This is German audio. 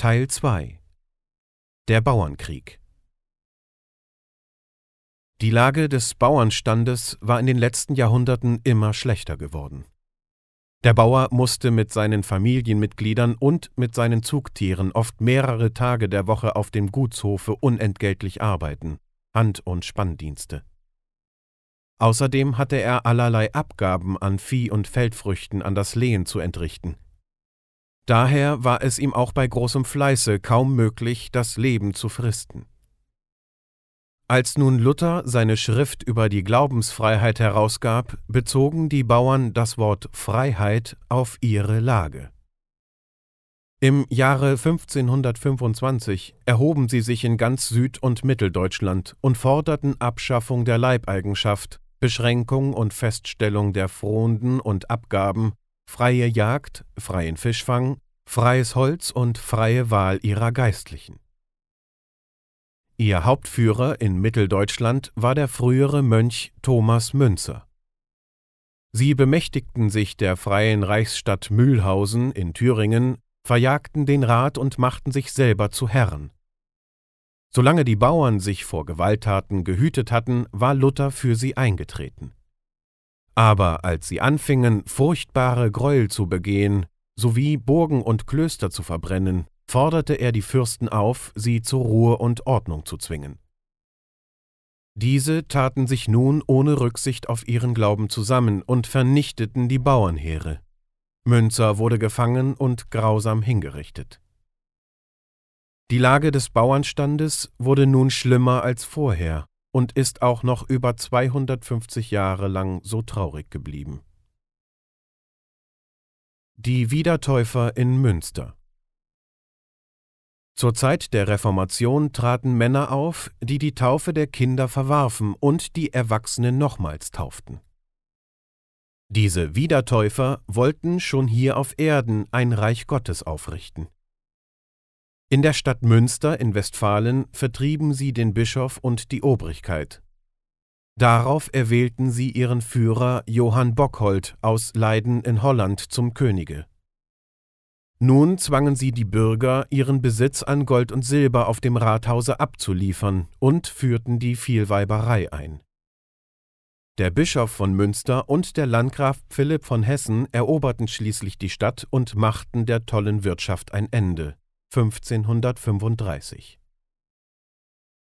Teil 2 Der Bauernkrieg Die Lage des Bauernstandes war in den letzten Jahrhunderten immer schlechter geworden. Der Bauer musste mit seinen Familienmitgliedern und mit seinen Zugtieren oft mehrere Tage der Woche auf dem Gutshofe unentgeltlich arbeiten, Hand- und Spanndienste. Außerdem hatte er allerlei Abgaben an Vieh und Feldfrüchten an das Lehen zu entrichten. Daher war es ihm auch bei großem Fleiße kaum möglich, das Leben zu fristen. Als nun Luther seine Schrift über die Glaubensfreiheit herausgab, bezogen die Bauern das Wort Freiheit auf ihre Lage. Im Jahre 1525 erhoben sie sich in ganz Süd- und Mitteldeutschland und forderten Abschaffung der Leibeigenschaft, Beschränkung und Feststellung der Fronden und Abgaben, freie Jagd, freien Fischfang, freies Holz und freie Wahl ihrer Geistlichen. Ihr Hauptführer in Mitteldeutschland war der frühere Mönch Thomas Münzer. Sie bemächtigten sich der freien Reichsstadt Mühlhausen in Thüringen, verjagten den Rat und machten sich selber zu Herren. Solange die Bauern sich vor Gewalttaten gehütet hatten, war Luther für sie eingetreten. Aber als sie anfingen, furchtbare Gräuel zu begehen, sowie Burgen und Klöster zu verbrennen, forderte er die Fürsten auf, sie zur Ruhe und Ordnung zu zwingen. Diese taten sich nun ohne Rücksicht auf ihren Glauben zusammen und vernichteten die Bauernheere. Münzer wurde gefangen und grausam hingerichtet. Die Lage des Bauernstandes wurde nun schlimmer als vorher und ist auch noch über 250 Jahre lang so traurig geblieben. Die Wiedertäufer in Münster zur Zeit der Reformation traten Männer auf, die die Taufe der Kinder verwarfen und die Erwachsenen nochmals tauften. Diese Wiedertäufer wollten schon hier auf Erden ein Reich Gottes aufrichten. In der Stadt Münster in Westfalen vertrieben sie den Bischof und die Obrigkeit. Darauf erwählten sie ihren Führer Johann Bockhold aus Leiden in Holland zum Könige. Nun zwangen sie die Bürger, ihren Besitz an Gold und Silber auf dem Rathause abzuliefern und führten die Vielweiberei ein. Der Bischof von Münster und der Landgraf Philipp von Hessen eroberten schließlich die Stadt und machten der tollen Wirtschaft ein Ende. 1535